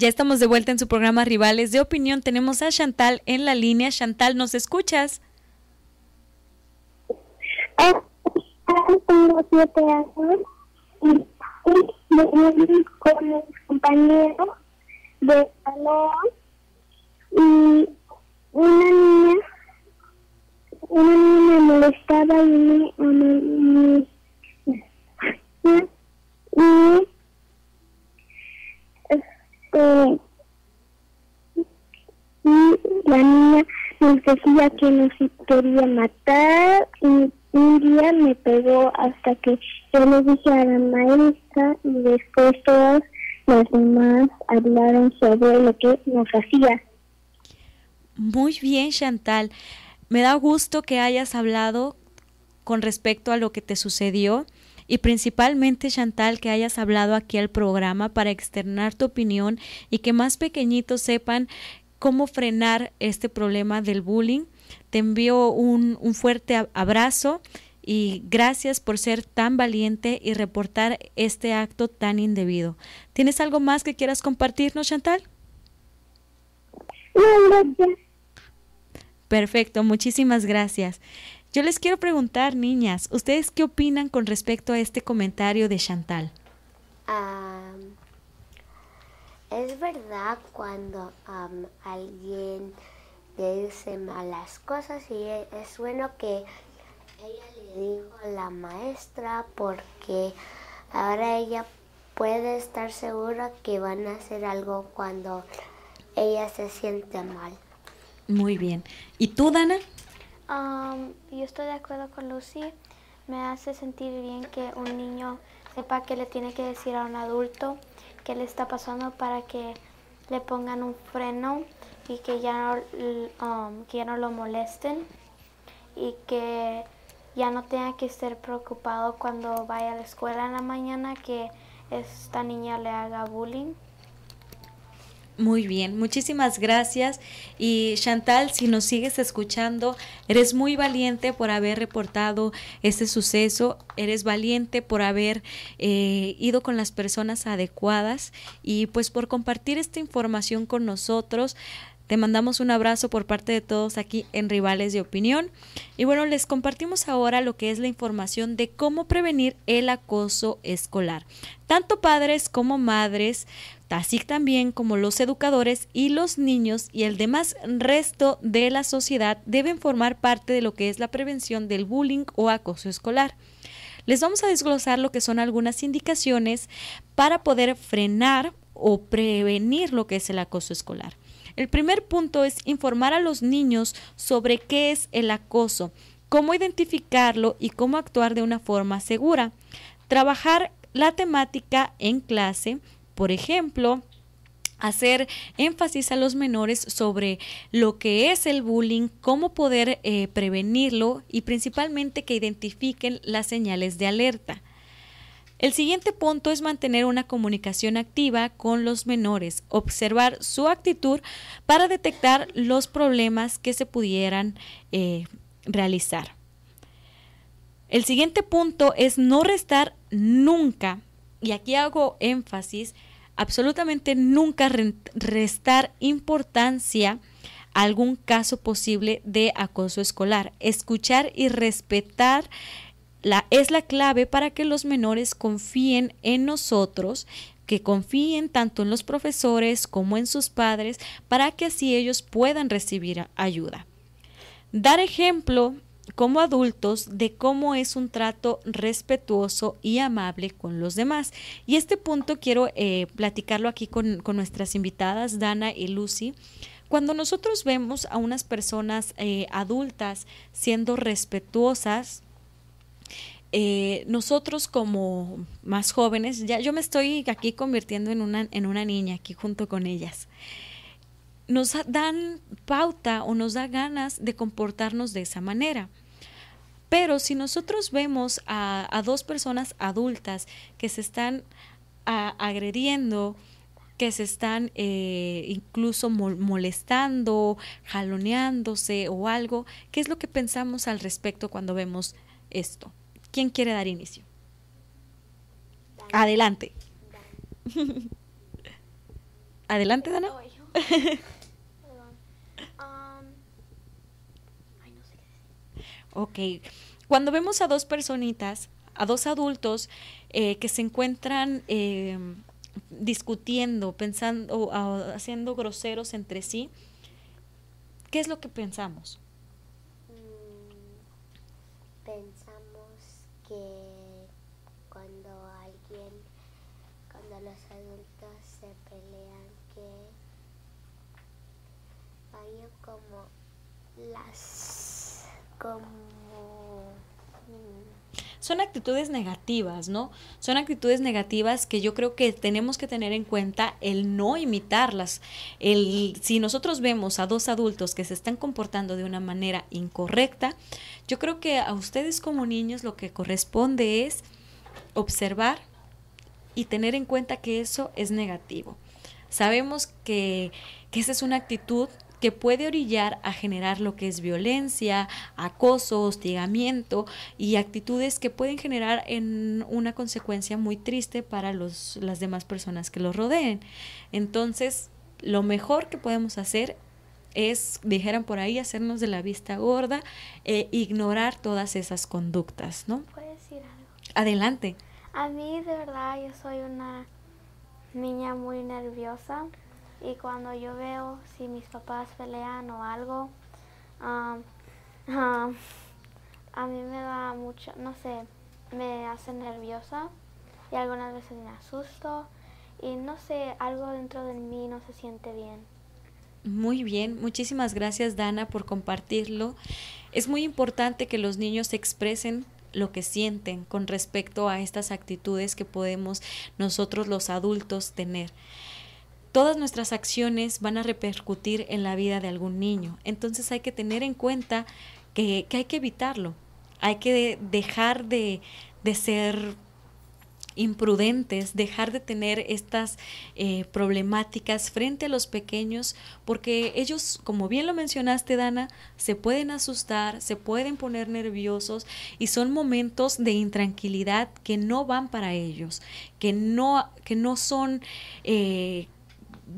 [SPEAKER 2] Ya estamos de vuelta en su programa Rivales de Opinión. Tenemos a Chantal en la línea. Chantal, ¿nos escuchas?
[SPEAKER 10] Tengo siete años y, y con mis compañeros de salón y una niña una niña me molestaba y me, me, y este y la niña nos decía que nos quería matar y un día me pegó hasta que yo le dije a la maestra y después todas las demás hablaron sobre lo que nos hacía.
[SPEAKER 2] Muy bien, Chantal. Me da gusto que hayas hablado con respecto a lo que te sucedió y principalmente Chantal que hayas hablado aquí al programa para externar tu opinión y que más pequeñitos sepan cómo frenar este problema del bullying. Te envío un, un fuerte abrazo y gracias por ser tan valiente y reportar este acto tan indebido. ¿Tienes algo más que quieras compartirnos, Chantal?
[SPEAKER 10] No, gracias.
[SPEAKER 2] Perfecto, muchísimas gracias. Yo les quiero preguntar, niñas, ¿ustedes qué opinan con respecto a este comentario de Chantal?
[SPEAKER 3] Um, es verdad cuando um, alguien le dice malas cosas y es bueno que ella le dijo a la maestra porque ahora ella puede estar segura que van a hacer algo cuando ella se siente mal.
[SPEAKER 2] Muy bien. ¿Y tú, Dana?
[SPEAKER 4] Um, yo estoy de acuerdo con Lucy. Me hace sentir bien que un niño sepa que le tiene que decir a un adulto qué le está pasando para que le pongan un freno y que ya no, um, que ya no lo molesten y que ya no tenga que estar preocupado cuando vaya a la escuela en la mañana que esta niña le haga bullying.
[SPEAKER 2] Muy bien, muchísimas gracias. Y Chantal, si nos sigues escuchando, eres muy valiente por haber reportado este suceso, eres valiente por haber eh, ido con las personas adecuadas y pues por compartir esta información con nosotros. Te mandamos un abrazo por parte de todos aquí en Rivales de Opinión. Y bueno, les compartimos ahora lo que es la información de cómo prevenir el acoso escolar. Tanto padres como madres, así también como los educadores y los niños y el demás resto de la sociedad deben formar parte de lo que es la prevención del bullying o acoso escolar. Les vamos a desglosar lo que son algunas indicaciones para poder frenar o prevenir lo que es el acoso escolar. El primer punto es informar a los niños sobre qué es el acoso, cómo identificarlo y cómo actuar de una forma segura. Trabajar la temática en clase, por ejemplo, hacer énfasis a los menores sobre lo que es el bullying, cómo poder eh, prevenirlo y principalmente que identifiquen las señales de alerta. El siguiente punto es mantener una comunicación activa con los menores, observar su actitud para detectar los problemas que se pudieran eh, realizar. El siguiente punto es no restar nunca, y aquí hago énfasis, absolutamente nunca restar importancia algún caso posible de acoso escolar. Escuchar y respetar la, es la clave para que los menores confíen en nosotros que confíen tanto en los profesores como en sus padres para que así ellos puedan recibir ayuda. Dar ejemplo como adultos de cómo es un trato respetuoso y amable con los demás. Y este punto quiero eh, platicarlo aquí con, nuestras invitadas, Dana y Lucy. Cuando nosotros vemos a unas personas eh, adultas siendo respetuosas, eh, nosotros como más jóvenes, ya yo me estoy aquí convirtiendo en una, en una niña aquí junto con ellas, nos dan pauta o nos da ganas de comportarnos de esa manera. Pero si nosotros vemos a, dos personas adultas que se están agrediendo, que se están eh, incluso molestando, jaloneándose o algo, ¿qué es lo que pensamos al respecto cuando vemos esto? ¿Quién quiere dar inicio? Adelante. Adelante, Dana. ok. Cuando vemos a dos personitas, a dos adultos eh, que se encuentran eh, discutiendo, pensando, o haciendo groseros entre sí, ¿qué es lo que pensamos?
[SPEAKER 3] que cuando alguien, cuando los adultos se pelean, que vayan como las, como
[SPEAKER 2] son actitudes negativas, ¿no? Son actitudes negativas que yo creo que tenemos que tener en cuenta el no imitarlas. El, si nosotros vemos a dos adultos que se están comportando de una manera incorrecta, yo creo que a ustedes como niños lo que corresponde es observar y tener en cuenta que eso es negativo. Sabemos que, que esa es una actitud que puede orillar a generar lo que es violencia, acoso, hostigamiento y actitudes que pueden generar en una consecuencia muy triste para los, las demás personas que los rodeen. Entonces, lo mejor que podemos hacer es, dijeran por ahí, hacernos de la vista gorda e ignorar todas esas conductas, ¿no?
[SPEAKER 4] ¿Puedes decir algo?
[SPEAKER 2] Adelante.
[SPEAKER 4] A mí, de verdad, yo soy una niña muy nerviosa y cuando yo veo si mis papás pelean o algo, a mí me da mucho, no sé, me hace nerviosa y algunas veces me asusto y no sé, algo dentro de mí no se siente bien.
[SPEAKER 2] Muy bien, muchísimas gracias Dana por compartirlo. Es muy importante que los niños expresen lo que sienten con respecto a estas actitudes que podemos nosotros los adultos tener todas nuestras acciones van a repercutir en la vida de algún niño. Entonces hay que tener en cuenta que, hay que evitarlo. Hay que dejar de, ser imprudentes, dejar de tener estas eh, problemáticas frente a los pequeños, porque ellos, como bien lo mencionaste, Dana, se pueden asustar, se pueden poner nerviosos y son momentos de intranquilidad que no van para ellos, que no, que no son... Eh,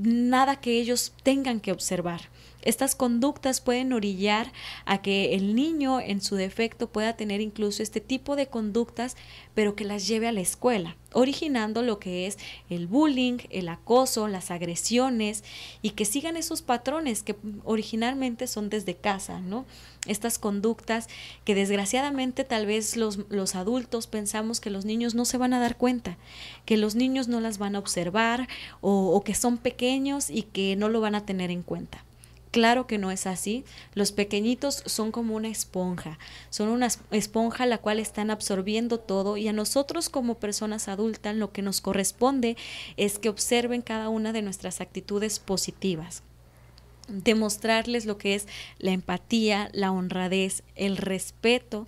[SPEAKER 2] nada que ellos tengan que observar. Estas conductas pueden orillar a que el niño en su defecto pueda tener incluso este tipo de conductas, pero que las lleve a la escuela, originando lo que es el bullying, el acoso, las agresiones y que sigan esos patrones que originalmente son desde casa, ¿no? Estas conductas que desgraciadamente tal vez los, los adultos pensamos que los niños no se van a dar cuenta, que los niños no las van a observar o, o que son pequeños y que no lo van a tener en cuenta. Claro que no es así. Los pequeñitos son como una esponja, son una esponja la cual están absorbiendo todo y a nosotros como personas adultas lo que nos corresponde es que observen cada una de nuestras actitudes positivas demostrarles lo que es la empatía, la honradez, el respeto,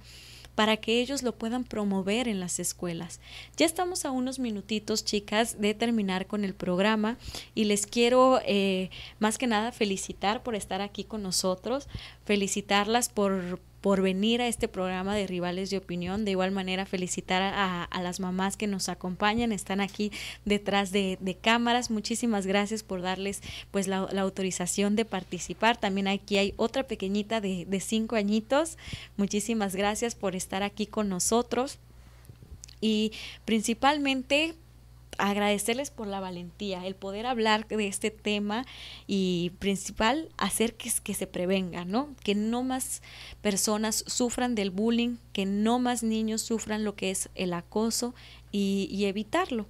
[SPEAKER 2] para que ellos lo puedan promover en las escuelas. Ya estamos a unos minutitos, chicas, de terminar con el programa y les quiero eh, más que nada felicitar por estar aquí con nosotros, felicitarlas por por venir a este programa de Rivales de Opinión. De igual manera, felicitar a, las mamás que nos acompañan, están aquí detrás de, cámaras. Muchísimas gracias por darles pues la, la, autorización de participar. También aquí hay otra pequeñita de, de cinco añitos. Muchísimas gracias por estar aquí con nosotros. Y principalmente agradecerles por la valentía, el poder hablar de este tema y principal hacer que, se prevenga, ¿no? Que no más personas sufran del bullying, que no más niños sufran lo que es el acoso y, evitarlo.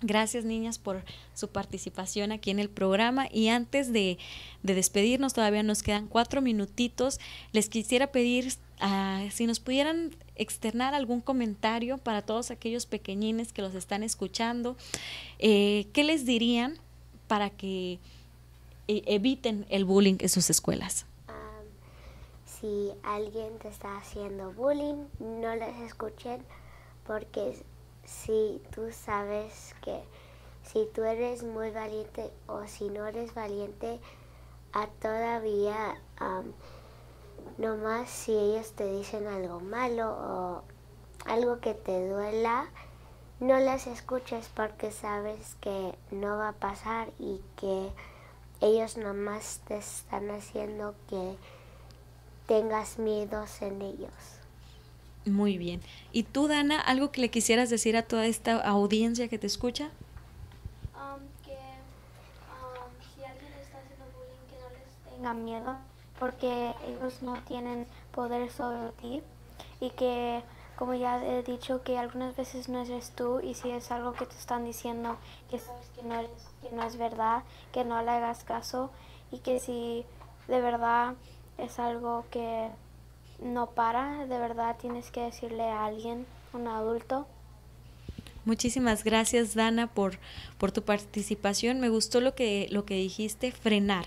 [SPEAKER 2] Gracias niñas por su participación aquí en el programa y antes de, de despedirnos todavía nos quedan cuatro minutitos. Les quisiera pedir uh, si nos pudieran externar algún comentario para todos aquellos pequeñines que los están escuchando. Eh, ¿Qué les dirían para que eh, eviten el bullying en sus escuelas?
[SPEAKER 3] Si alguien te está haciendo bullying, no les escuchen porque si tú sabes que si tú eres muy valiente o si no eres valiente, a todavía nomás si ellos te dicen algo malo o algo que te duela, no las escuches porque sabes que no va a pasar y que ellos nomás te están haciendo que tengas miedos en ellos.
[SPEAKER 2] Muy bien. ¿Y tú, Dana, algo que le quisieras decir a toda esta audiencia que te escucha?
[SPEAKER 4] Um, que um, si alguien está haciendo bullying, que no les tenga miedo, porque ellos no tienen poder sobre ti y que, como ya he dicho, que algunas veces no eres tú y si es algo que te están diciendo que sabes que no, eres, que no es verdad, que no le hagas caso y que si de verdad es algo que no para, de verdad tienes que decirle a alguien, un adulto.
[SPEAKER 2] Muchísimas gracias Dana por, por tu participación. Me gustó lo que, lo que dijiste, frenar.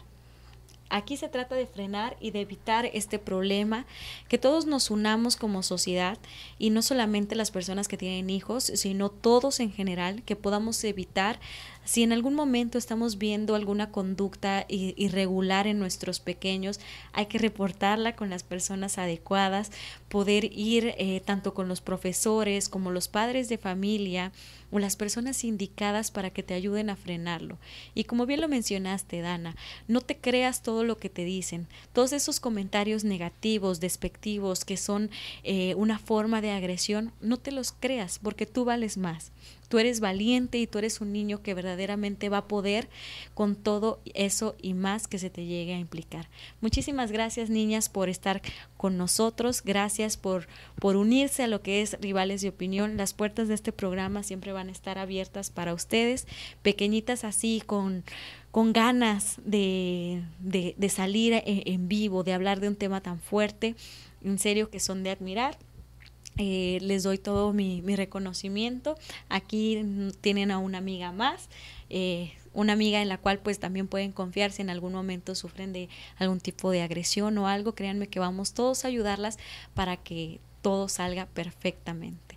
[SPEAKER 2] Aquí se trata de frenar y de evitar este problema, que todos nos unamos como sociedad y no solamente las personas que tienen hijos, sino todos en general, que podamos evitar si en algún momento estamos viendo alguna conducta irregular en nuestros pequeños, hay que reportarla con las personas adecuadas, poder ir eh, tanto con los profesores como los padres de familia o las personas indicadas para que te ayuden a frenarlo. Y como bien lo mencionaste, Dana, no te creas todo lo que te dicen. Todos esos comentarios negativos, despectivos, que son eh, una forma de agresión, no te los creas porque tú vales más tú eres valiente y tú eres un niño que verdaderamente va a poder con todo eso y más que se te llegue a implicar. Muchísimas gracias niñas por estar con nosotros, gracias por, por unirse a lo que es Rivales de Opinión. Las puertas de este programa siempre van a estar abiertas para ustedes, pequeñitas así con con ganas de, de, salir en, en vivo, de hablar de un tema tan fuerte, en serio que son de admirar. Eh, les doy todo mi, mi, reconocimiento. Aquí tienen a una amiga más, eh, una amiga en la cual pues también pueden confiar si en algún momento sufren de algún tipo de agresión o algo. Créanme que vamos todos a ayudarlas para que todo salga perfectamente.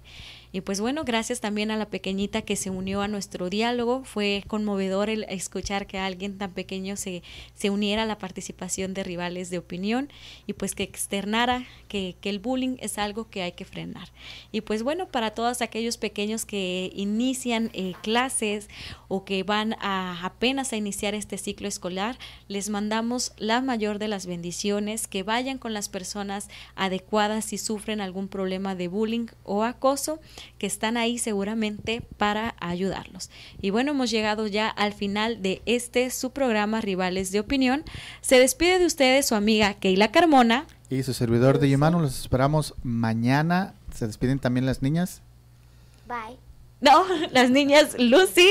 [SPEAKER 2] Y pues bueno, gracias también a la pequeñita que se unió a nuestro diálogo. Fue conmovedor el escuchar que alguien tan pequeño se, se uniera a la participación de rivales de opinión y pues que externara que, que el bullying es algo que hay que frenar. Y pues bueno, para todos aquellos pequeños que inician eh, clases o que van a apenas a iniciar este ciclo escolar, les mandamos la mayor de las bendiciones, que vayan con las personas adecuadas si sufren algún problema de bullying o acoso que están ahí seguramente para ayudarlos. Y bueno, hemos llegado ya al final de este su programa Rivales de Opinión. Se despide de ustedes su amiga Keila Carmona.
[SPEAKER 8] Y su servidor de Yumano, los esperamos mañana. Se despiden también las niñas.
[SPEAKER 3] Bye.
[SPEAKER 2] No, las niñas Lucy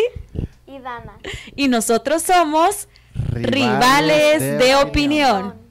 [SPEAKER 4] y Dana.
[SPEAKER 2] Y nosotros somos Rivales, Rivales de, de, opinión. opinión.